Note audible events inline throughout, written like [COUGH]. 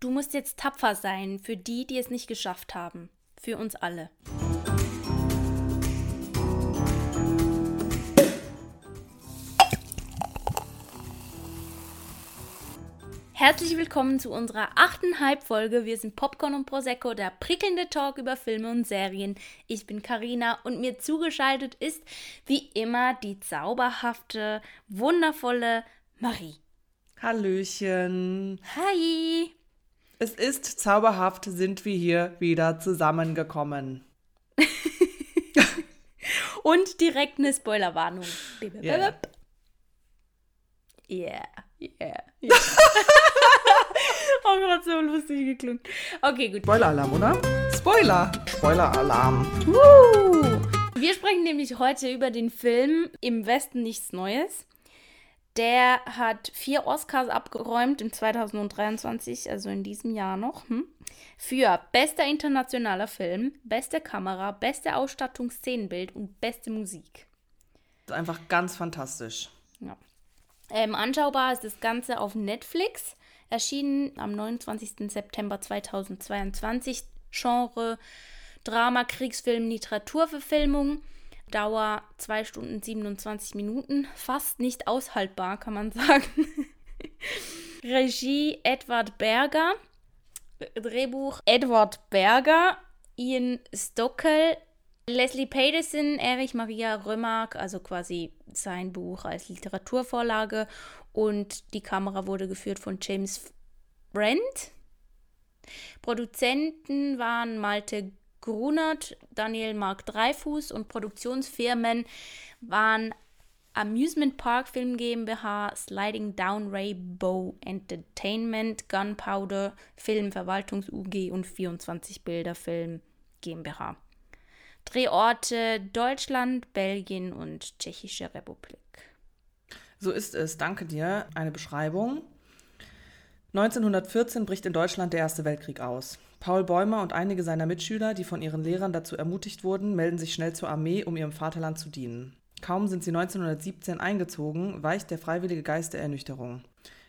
Du musst jetzt tapfer sein für die, die es nicht geschafft haben. Für uns alle. Herzlich willkommen zu unserer achten Halbfolge. Wir sind Popcorn und Prosecco, der prickelnde Talk über Filme und Serien. Ich bin Karina und mir zugeschaltet ist wie immer die zauberhafte, wundervolle Marie. Hallöchen. Hi. Es ist zauberhaft, sind wir hier wieder zusammengekommen. [LAUGHS] und direkt eine Spoilerwarnung. Yeah. Yeah. Yeah. yeah. [LAUGHS] oh Gott, so lustig geklungen. Okay, gut. Spoiler-Alarm, oder? Spoiler. Spoiler-Alarm. Wir sprechen nämlich heute über den Film Im Westen nichts Neues. Der hat vier Oscars abgeräumt in 2023, also in diesem Jahr noch, hm? für bester internationaler Film, beste Kamera, beste Ausstattung, Szenenbild und beste Musik. Das ist einfach ganz fantastisch. Ja. Ähm, anschaubar ist das Ganze auf Netflix, erschienen am 29. September 2022. Genre Drama, Kriegsfilm, Literaturverfilmung. Dauer 2 Stunden 27 Minuten. Fast nicht aushaltbar, kann man [LAUGHS] sagen. Regie Edward Berger. Drehbuch Edward Berger. Ian Stockel. Leslie Paterson, Erich Maria Römark, also quasi sein Buch als Literaturvorlage. Und die Kamera wurde geführt von James Brent. Produzenten waren Malte Grunert, Daniel Mark Dreifuß und Produktionsfirmen waren Amusement Park Film GmbH, Sliding Down Rainbow Entertainment, Gunpowder Film Verwaltungs UG und 24 Bilder Film GmbH. Drehorte Deutschland, Belgien und Tschechische Republik. So ist es, danke dir. Eine Beschreibung. 1914 bricht in Deutschland der Erste Weltkrieg aus. Paul Bäumer und einige seiner Mitschüler, die von ihren Lehrern dazu ermutigt wurden, melden sich schnell zur Armee, um ihrem Vaterland zu dienen. Kaum sind sie 1917 eingezogen, weicht der freiwillige Geist der Ernüchterung.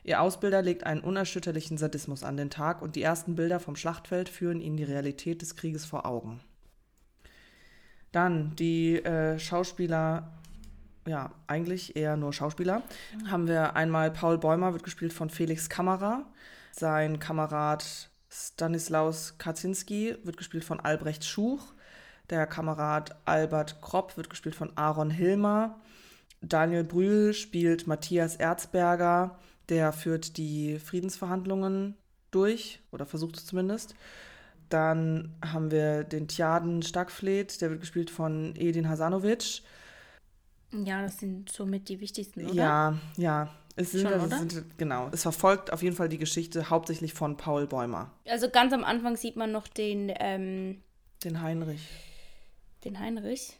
Ihr Ausbilder legt einen unerschütterlichen Sadismus an den Tag und die ersten Bilder vom Schlachtfeld führen ihnen die Realität des Krieges vor Augen. Dann die äh, Schauspieler, ja, eigentlich eher nur Schauspieler. Mhm. Haben wir einmal Paul Bäumer, wird gespielt von Felix Kammerer. Sein Kamerad Stanislaus Kaczynski wird gespielt von Albrecht Schuch. Der Kamerad Albert Kropp wird gespielt von Aaron Hilmer. Daniel Brühl spielt Matthias Erzberger. Der führt die Friedensverhandlungen durch oder versucht es zumindest. Dann haben wir den Tjaden Stackfleet, der wird gespielt von Edin Hasanovic. Ja, das sind somit die wichtigsten, oder? Ja, ja. Es sind, Schon, sind, genau. Es verfolgt auf jeden Fall die Geschichte hauptsächlich von Paul Bäumer. Also ganz am Anfang sieht man noch den. Ähm, den Heinrich. Den Heinrich?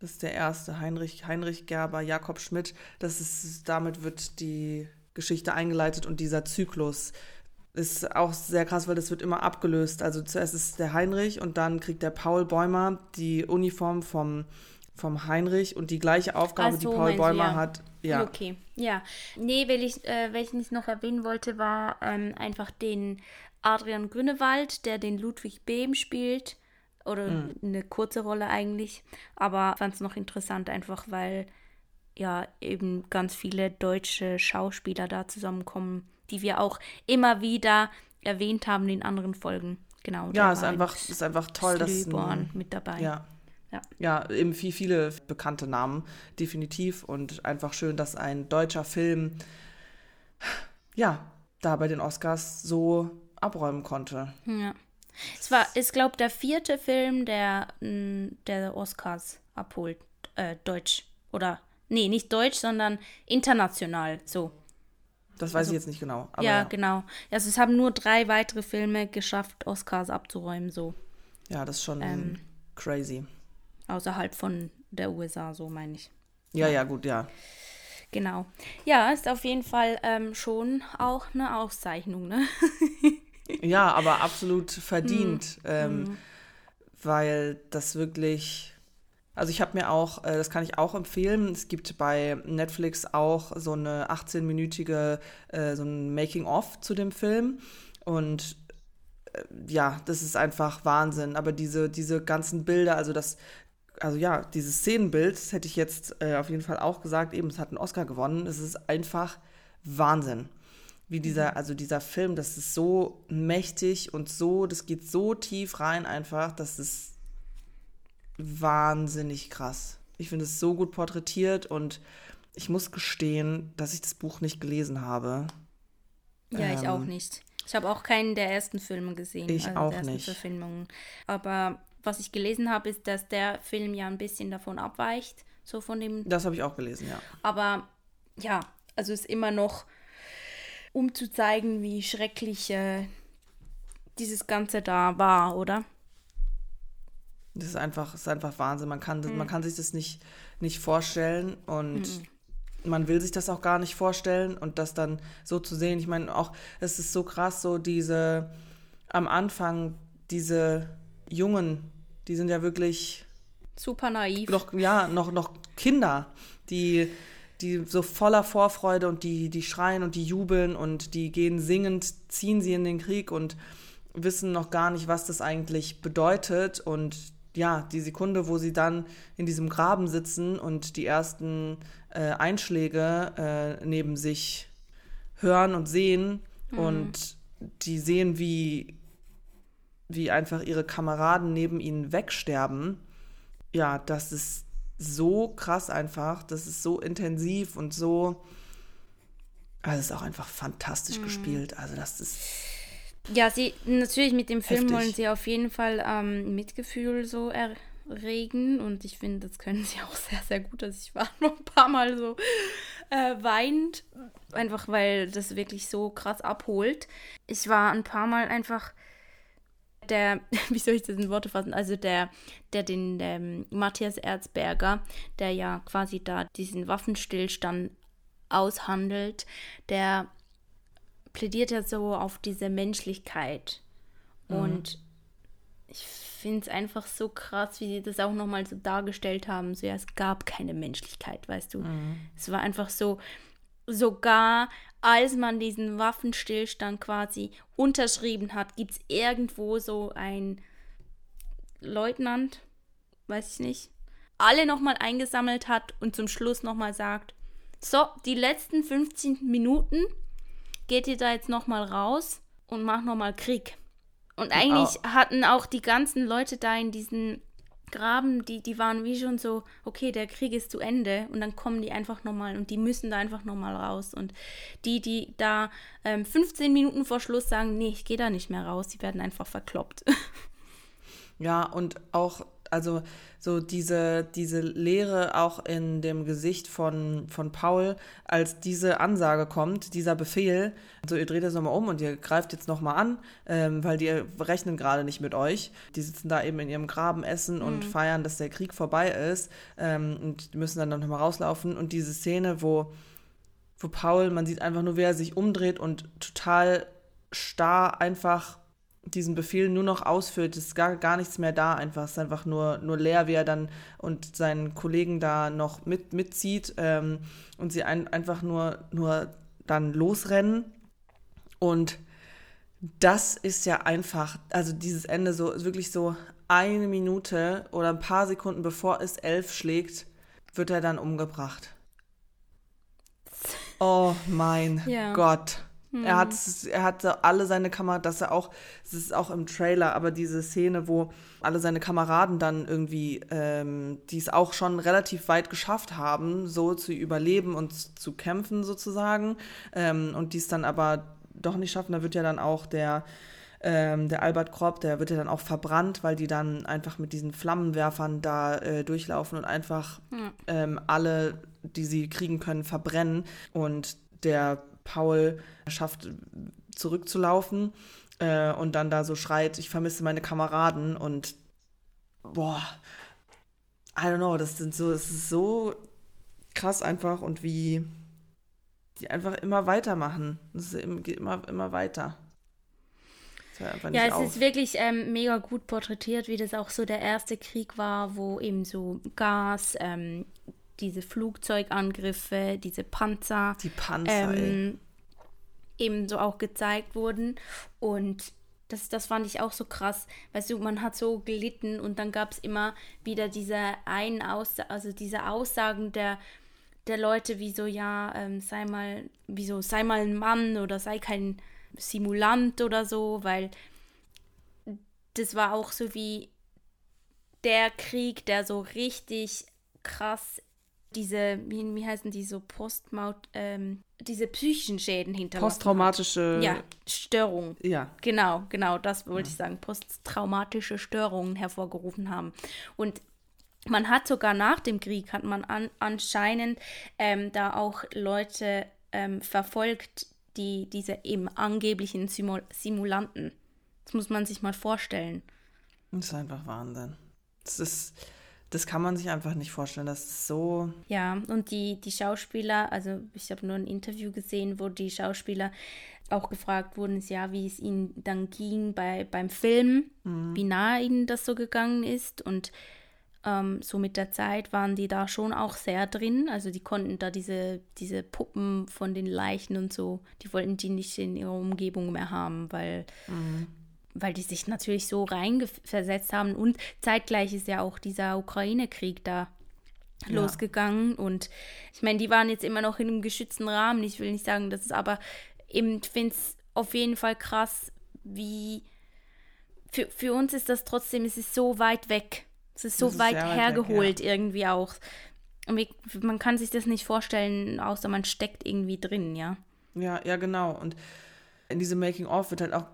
Das ist der erste. Heinrich, Heinrich Gerber, Jakob Schmidt. Das ist, damit wird die Geschichte eingeleitet und dieser Zyklus ist auch sehr krass, weil das wird immer abgelöst. Also zuerst ist der Heinrich und dann kriegt der Paul Bäumer die Uniform vom vom Heinrich und die gleiche Aufgabe, so, die Paul Bäumer ja. hat. Ja. Okay, ja. Nee, weil ich, äh, welchen ich noch erwähnen wollte, war ähm, einfach den Adrian Grünewald, der den Ludwig Behm spielt. Oder mhm. eine kurze Rolle eigentlich. Aber fand es noch interessant, einfach weil ja eben ganz viele deutsche Schauspieler da zusammenkommen, die wir auch immer wieder erwähnt haben in anderen Folgen. Genau. Ja, ist einfach, ist einfach toll, dass mit dabei. Ja, ja. ja, eben viel, viele bekannte Namen, definitiv. Und einfach schön, dass ein deutscher Film, ja, da bei den Oscars so abräumen konnte. Ja. Es war, ist, glaube der vierte Film, der, der Oscars abholt. Äh, Deutsch. Oder, nee, nicht Deutsch, sondern international, so. Das weiß also, ich jetzt nicht genau. Ja, ja, genau. Also es haben nur drei weitere Filme geschafft, Oscars abzuräumen, so. Ja, das ist schon ähm, crazy. Außerhalb von der USA, so meine ich. Ja, ja, gut, ja. Genau. Ja, ist auf jeden Fall ähm, schon auch eine Auszeichnung, ne? [LAUGHS] ja, aber absolut verdient, hm. ähm, hm. weil das wirklich. Also ich habe mir auch, äh, das kann ich auch empfehlen, es gibt bei Netflix auch so eine 18-minütige, äh, so ein Making-of zu dem Film. Und äh, ja, das ist einfach Wahnsinn. Aber diese, diese ganzen Bilder, also das, also ja, dieses Szenenbild, das hätte ich jetzt äh, auf jeden Fall auch gesagt, eben, es hat einen Oscar gewonnen. Es ist einfach Wahnsinn. Wie dieser, mhm. also dieser Film, das ist so mächtig und so, das geht so tief rein einfach, das ist wahnsinnig krass. Ich finde es so gut porträtiert und ich muss gestehen, dass ich das Buch nicht gelesen habe. Ja, ähm, ich auch ähm, nicht. Ich habe auch keinen der ersten Filme gesehen. Ich also auch nicht. Verfilmungen. Aber was ich gelesen habe, ist, dass der Film ja ein bisschen davon abweicht. So von dem. Das habe ich auch gelesen, ja. Aber ja, also ist immer noch, um zu zeigen, wie schrecklich äh, dieses Ganze da war, oder? Das ist einfach, ist einfach Wahnsinn. Man kann, mhm. man kann sich das nicht, nicht vorstellen und mhm. man will sich das auch gar nicht vorstellen und das dann so zu sehen. Ich meine, auch, es ist so krass, so diese, am Anfang, diese Jungen, die sind ja wirklich super naiv. Noch, ja, noch, noch Kinder, die, die so voller Vorfreude und die, die schreien und die jubeln und die gehen singend, ziehen sie in den Krieg und wissen noch gar nicht, was das eigentlich bedeutet und ja, die Sekunde, wo sie dann in diesem Graben sitzen und die ersten äh, Einschläge äh, neben sich hören und sehen mhm. und die sehen, wie, wie einfach ihre Kameraden neben ihnen wegsterben, ja, das ist so krass einfach, das ist so intensiv und so, also es ist auch einfach fantastisch mhm. gespielt, also das ist ja, sie natürlich mit dem Film Heftig. wollen sie auf jeden Fall ähm, Mitgefühl so erregen und ich finde, das können sie auch sehr, sehr gut. Also ich war [LAUGHS] noch ein paar Mal so äh, weint, einfach weil das wirklich so krass abholt. Ich war ein paar Mal einfach der, [LAUGHS] wie soll ich das in Worte fassen? Also der, der den der Matthias Erzberger, der ja quasi da diesen Waffenstillstand aushandelt, der plädiert ja so auf diese Menschlichkeit. Mhm. Und ich finde es einfach so krass, wie sie das auch nochmal so dargestellt haben. So, ja, es gab keine Menschlichkeit, weißt du. Mhm. Es war einfach so, sogar als man diesen Waffenstillstand quasi unterschrieben hat, gibt es irgendwo so ein Leutnant, weiß ich nicht, alle nochmal eingesammelt hat und zum Schluss nochmal sagt, so, die letzten 15 Minuten geht ihr da jetzt nochmal raus und macht nochmal Krieg. Und eigentlich oh. hatten auch die ganzen Leute da in diesen Graben, die, die waren wie schon so, okay, der Krieg ist zu Ende und dann kommen die einfach nochmal und die müssen da einfach nochmal raus. Und die, die da ähm, 15 Minuten vor Schluss sagen, nee, ich gehe da nicht mehr raus, die werden einfach verkloppt. [LAUGHS] Ja, und auch also so diese, diese Leere auch in dem Gesicht von, von Paul, als diese Ansage kommt, dieser Befehl, so ihr dreht es nochmal um und ihr greift jetzt nochmal an, ähm, weil die rechnen gerade nicht mit euch. Die sitzen da eben in ihrem Graben, essen mhm. und feiern, dass der Krieg vorbei ist ähm, und müssen dann nochmal rauslaufen. Und diese Szene, wo, wo Paul, man sieht einfach nur, wie er sich umdreht und total starr einfach diesen Befehl nur noch ausführt, ist gar, gar nichts mehr da, einfach, ist einfach nur, nur leer, wie er dann und seinen Kollegen da noch mit, mitzieht ähm, und sie ein, einfach nur, nur dann losrennen. Und das ist ja einfach, also dieses Ende so, wirklich so eine Minute oder ein paar Sekunden bevor es elf schlägt, wird er dann umgebracht. [LAUGHS] Oh mein ja. Gott. Er hat, hm. er hat alle seine Kameraden, das er auch, es ist auch im Trailer, aber diese Szene, wo alle seine Kameraden dann irgendwie, ähm, die es auch schon relativ weit geschafft haben, so zu überleben und zu kämpfen sozusagen, ähm, und die es dann aber doch nicht schaffen, da wird ja dann auch der, ähm, der Albert Kropp, der wird ja dann auch verbrannt, weil die dann einfach mit diesen Flammenwerfern da äh, durchlaufen und einfach mhm. alle, die sie kriegen können, verbrennen. Und der Paul schafft, zurückzulaufen äh, und dann da so schreit, ich vermisse meine Kameraden und boah, I don't know, das sind so, es ist so krass einfach und wie die einfach immer weitermachen. Es geht immer, immer weiter. Ja, es auf. ist wirklich ähm, mega gut porträtiert, wie das auch so der erste Krieg war, wo eben so Gas, ähm, diese Flugzeugangriffe, diese Panzer. Die Panzer, ähm, eben so auch gezeigt wurden. Und das, das fand ich auch so krass. Weißt du, man hat so gelitten und dann gab es immer wieder diese einen Aus also diese Aussagen der, der Leute, wie so, ja, ähm, sei mal, wie so, sei mal ein Mann oder sei kein Simulant oder so, weil das war auch so wie der Krieg, der so richtig krass diese, wie, wie heißen die so, Postmaut, ähm, diese psychischen Schäden hinterlassen. Posttraumatische. Ja, Störungen. Ja. Genau, genau, das wollte ja. ich sagen. Posttraumatische Störungen hervorgerufen haben. Und man hat sogar nach dem Krieg, hat man an, anscheinend ähm, da auch Leute ähm, verfolgt, die diese eben angeblichen Simul Simulanten. Das muss man sich mal vorstellen. Das ist einfach Wahnsinn. Das ist das kann man sich einfach nicht vorstellen. Das ist so. Ja, und die, die Schauspieler, also ich habe nur ein Interview gesehen, wo die Schauspieler auch gefragt wurden, ja, wie es ihnen dann ging bei, beim Film, mhm. wie nah ihnen das so gegangen ist. Und ähm, so mit der Zeit waren die da schon auch sehr drin. Also die konnten da diese, diese Puppen von den Leichen und so, die wollten die nicht in ihrer Umgebung mehr haben, weil mhm weil die sich natürlich so reinversetzt haben. Und zeitgleich ist ja auch dieser Ukraine-Krieg da ja. losgegangen. Und ich meine, die waren jetzt immer noch in einem geschützten Rahmen. Ich will nicht sagen, das ist aber eben, ich finde es auf jeden Fall krass, wie für, für uns ist das trotzdem, es ist so weit weg. Es ist so ist weit hergeholt weg, ja. irgendwie auch. Und man kann sich das nicht vorstellen, außer man steckt irgendwie drin, ja. Ja, ja, genau. Und in diesem Making-of wird halt auch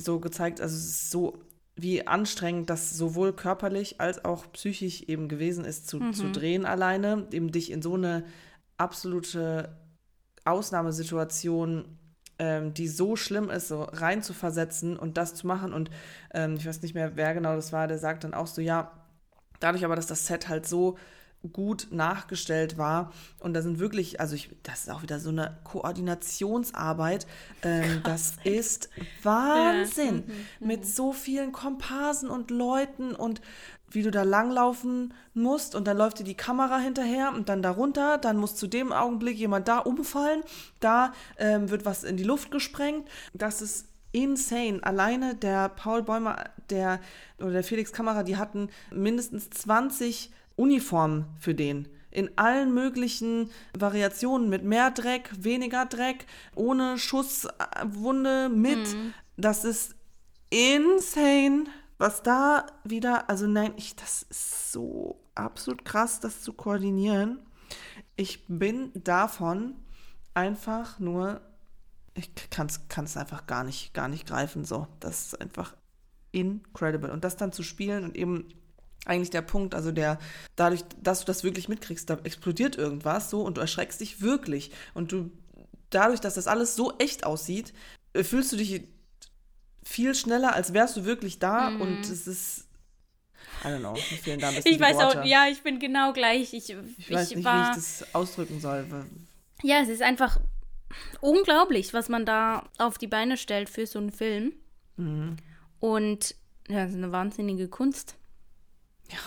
so gezeigt, also es ist so, wie anstrengend das sowohl körperlich als auch psychisch eben gewesen ist, zu, mhm. zu drehen alleine, eben dich in so eine absolute Ausnahmesituation, ähm, die so schlimm ist, so rein zu versetzen und das zu machen. Und ähm, ich weiß nicht mehr, wer genau das war, der sagt dann auch so, ja, dadurch aber, dass das Set halt so gut nachgestellt war. Und da sind wirklich, also ich, das ist auch wieder so eine Koordinationsarbeit. Ähm, [LAUGHS] das ist Wahnsinn. Ja. Mhm, mhm. Mit so vielen Komparsen und Leuten und wie du da langlaufen musst und dann läuft dir die Kamera hinterher und dann darunter, dann muss zu dem Augenblick jemand da umfallen, da ähm, wird was in die Luft gesprengt. Das ist insane. Alleine der Paul Bäumer, der oder der Felix Kamera, die hatten mindestens 20 Uniform für den. In allen möglichen Variationen mit mehr Dreck, weniger Dreck, ohne Schusswunde, mit. Mhm. Das ist insane, was da wieder, also nein, ich, das ist so absolut krass, das zu koordinieren. Ich bin davon einfach nur, ich kann es einfach gar nicht, gar nicht greifen, so. Das ist einfach incredible. Und das dann zu spielen und eben eigentlich der Punkt, also der, dadurch, dass du das wirklich mitkriegst, da explodiert irgendwas so und du erschreckst dich wirklich. Und du, dadurch, dass das alles so echt aussieht, äh, fühlst du dich viel schneller, als wärst du wirklich da mm. und es ist. I don't know, mir fehlen da ein bisschen Ich weiß Worte. auch, ja, ich bin genau gleich. Ich, ich, ich weiß nicht, war, wie ich das ausdrücken soll. Ja, es ist einfach unglaublich, was man da auf die Beine stellt für so einen Film. Mhm. Und ja, es ist eine wahnsinnige Kunst. Ja.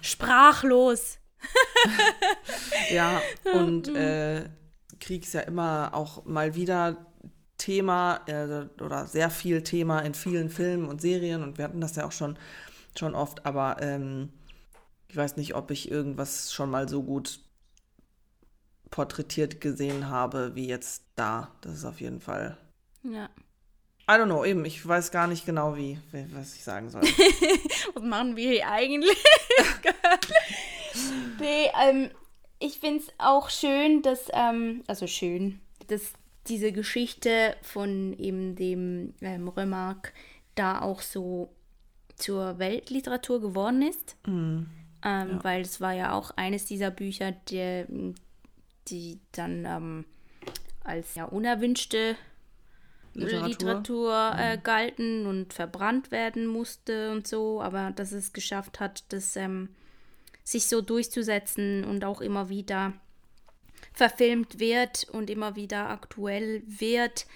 Sprachlos. [LAUGHS] ja, und äh, Krieg ist ja immer auch mal wieder Thema äh, oder sehr viel Thema in vielen Filmen und Serien und wir hatten das ja auch schon, schon oft, aber ähm, ich weiß nicht, ob ich irgendwas schon mal so gut porträtiert gesehen habe wie jetzt da. Das ist auf jeden Fall. Ja. I don't know, eben, ich weiß gar nicht genau, wie, was ich sagen soll. [LAUGHS] was machen wir hier eigentlich? [LAUGHS] nee, ähm, ich finde es auch schön, dass, ähm, also schön, dass diese Geschichte von eben dem ähm, Remarque da auch so zur Weltliteratur geworden ist. Mm, ja. Weil es war ja auch eines dieser Bücher, die, die dann ähm, als ja unerwünschte Literatur, Literatur äh, mhm. galten und verbrannt werden musste und so, aber dass es geschafft hat, das ähm, sich so durchzusetzen und auch immer wieder verfilmt wird und immer wieder aktuell wird,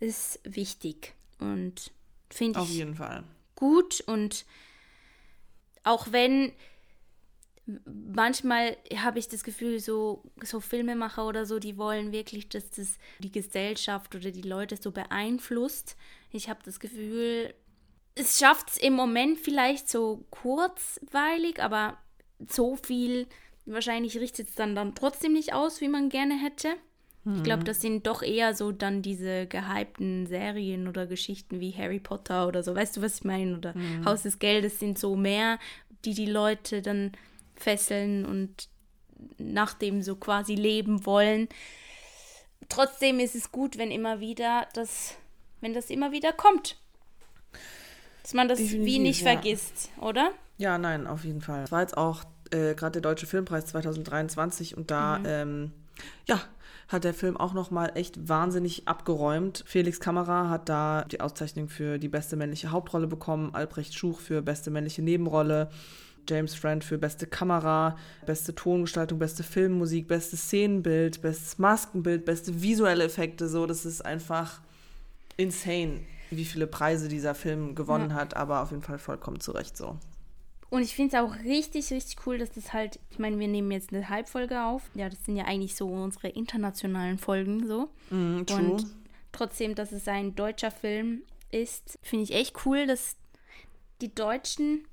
ist wichtig und finde ich auf jeden Fall gut und auch wenn manchmal habe ich das Gefühl, so, so Filmemacher oder so, die wollen wirklich, dass das die Gesellschaft oder die Leute so beeinflusst. Ich habe das Gefühl, es schafft es im Moment vielleicht so kurzweilig, aber so viel wahrscheinlich richtet es dann, dann trotzdem nicht aus, wie man gerne hätte. Ich glaube, das sind doch eher so dann diese gehypten Serien oder Geschichten wie Harry Potter oder so. Weißt du, was ich meine? Oder mhm. Haus des Geldes sind so mehr, die die Leute dann fesseln und nach dem so quasi leben wollen. Trotzdem ist es gut, wenn immer wieder das, wenn das immer wieder kommt. Dass man das Definitiv, wie nicht ja. vergisst, oder? Ja, nein, auf jeden Fall. Es war jetzt auch äh, gerade der Deutsche Filmpreis 2023 und da, mhm. ähm, ja, hat der Film auch nochmal echt wahnsinnig abgeräumt. Felix Kamera hat da die Auszeichnung für die beste männliche Hauptrolle bekommen, Albrecht Schuch für beste männliche Nebenrolle. James Friend für beste Kamera, beste Tongestaltung, beste Filmmusik, bestes Szenenbild, bestes Maskenbild, beste visuelle Effekte. So, das ist einfach insane, wie viele Preise dieser Film gewonnen ja. hat, aber auf jeden Fall vollkommen zu Recht so. Und ich finde es auch richtig, richtig cool, dass das halt, ich meine, wir nehmen jetzt eine Halbfolge auf. Ja, das sind ja eigentlich so unsere internationalen Folgen so. Mm, true. Und trotzdem, dass es ein deutscher Film ist, finde ich echt cool, dass die Deutschen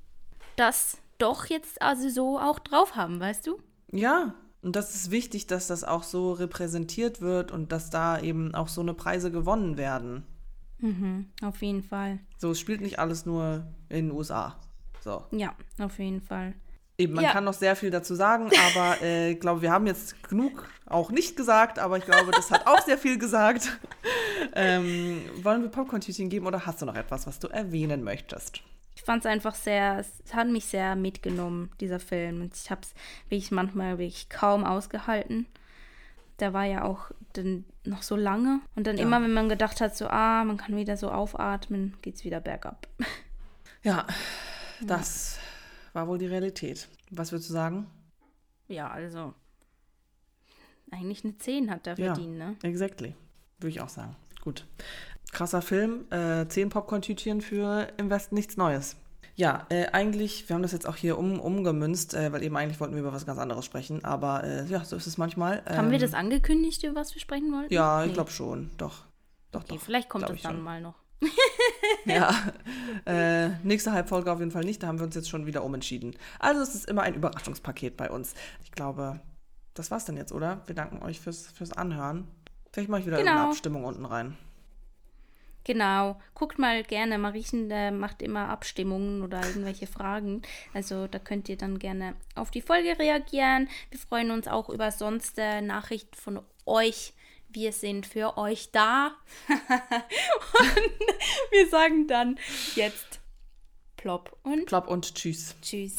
das doch jetzt also so auch drauf haben, weißt du? Ja, und das ist wichtig, dass das auch so repräsentiert wird und dass da eben auch so eine Preise gewonnen werden. Mhm, auf jeden Fall. So, es spielt nicht alles nur in den USA. So. Ja, auf jeden Fall. Eben, man ja. kann noch sehr viel dazu sagen, aber [LAUGHS] äh, ich glaube, wir haben jetzt genug auch nicht gesagt, aber ich glaube, das hat auch sehr viel gesagt. [LAUGHS] ähm, wollen wir Popcorn-Tütchen geben oder hast du noch etwas, was du erwähnen möchtest? Ich fand es einfach sehr, es hat mich sehr mitgenommen, dieser Film. Und ich habe es wirklich manchmal wirklich kaum ausgehalten. Der war ja auch dann noch so lange. Und dann ja. immer, wenn man gedacht hat, so, ah, man kann wieder so aufatmen, geht es wieder bergab. Ja, das war wohl die Realität. Was würdest du sagen? Ja, also eigentlich eine 10 hat er ja, verdient, ne? Exactly. Würde ich auch sagen. Gut. Krasser Film. Äh, 10 Popcorn-Tütchen für im Westen nichts Neues. Ja, äh, eigentlich, wir haben das jetzt auch hier um, umgemünzt, äh, weil eben eigentlich wollten wir über was ganz anderes sprechen, aber äh, ja, so ist es manchmal. Ähm, haben wir ähm, das angekündigt, über was wir sprechen wollten? Ja, nee. ich glaube schon, doch. Doch, okay, doch. Vielleicht kommt das dann schon. mal noch. [LAUGHS] ja, äh, nächste Halbfolge auf jeden Fall nicht. Da haben wir uns jetzt schon wieder umentschieden. Also es ist immer ein Überraschungspaket bei uns. Ich glaube, das war's dann jetzt, oder? Wir danken euch fürs, fürs Anhören. Vielleicht mache ich wieder genau. eine Abstimmung unten rein. Genau. Guckt mal gerne. Mariechen äh, macht immer Abstimmungen oder irgendwelche Fragen. Also da könnt ihr dann gerne auf die Folge reagieren. Wir freuen uns auch über sonst äh, Nachrichten von euch wir sind für euch da. [LAUGHS] und wir sagen dann jetzt plopp und plopp und tschüss. Tschüss.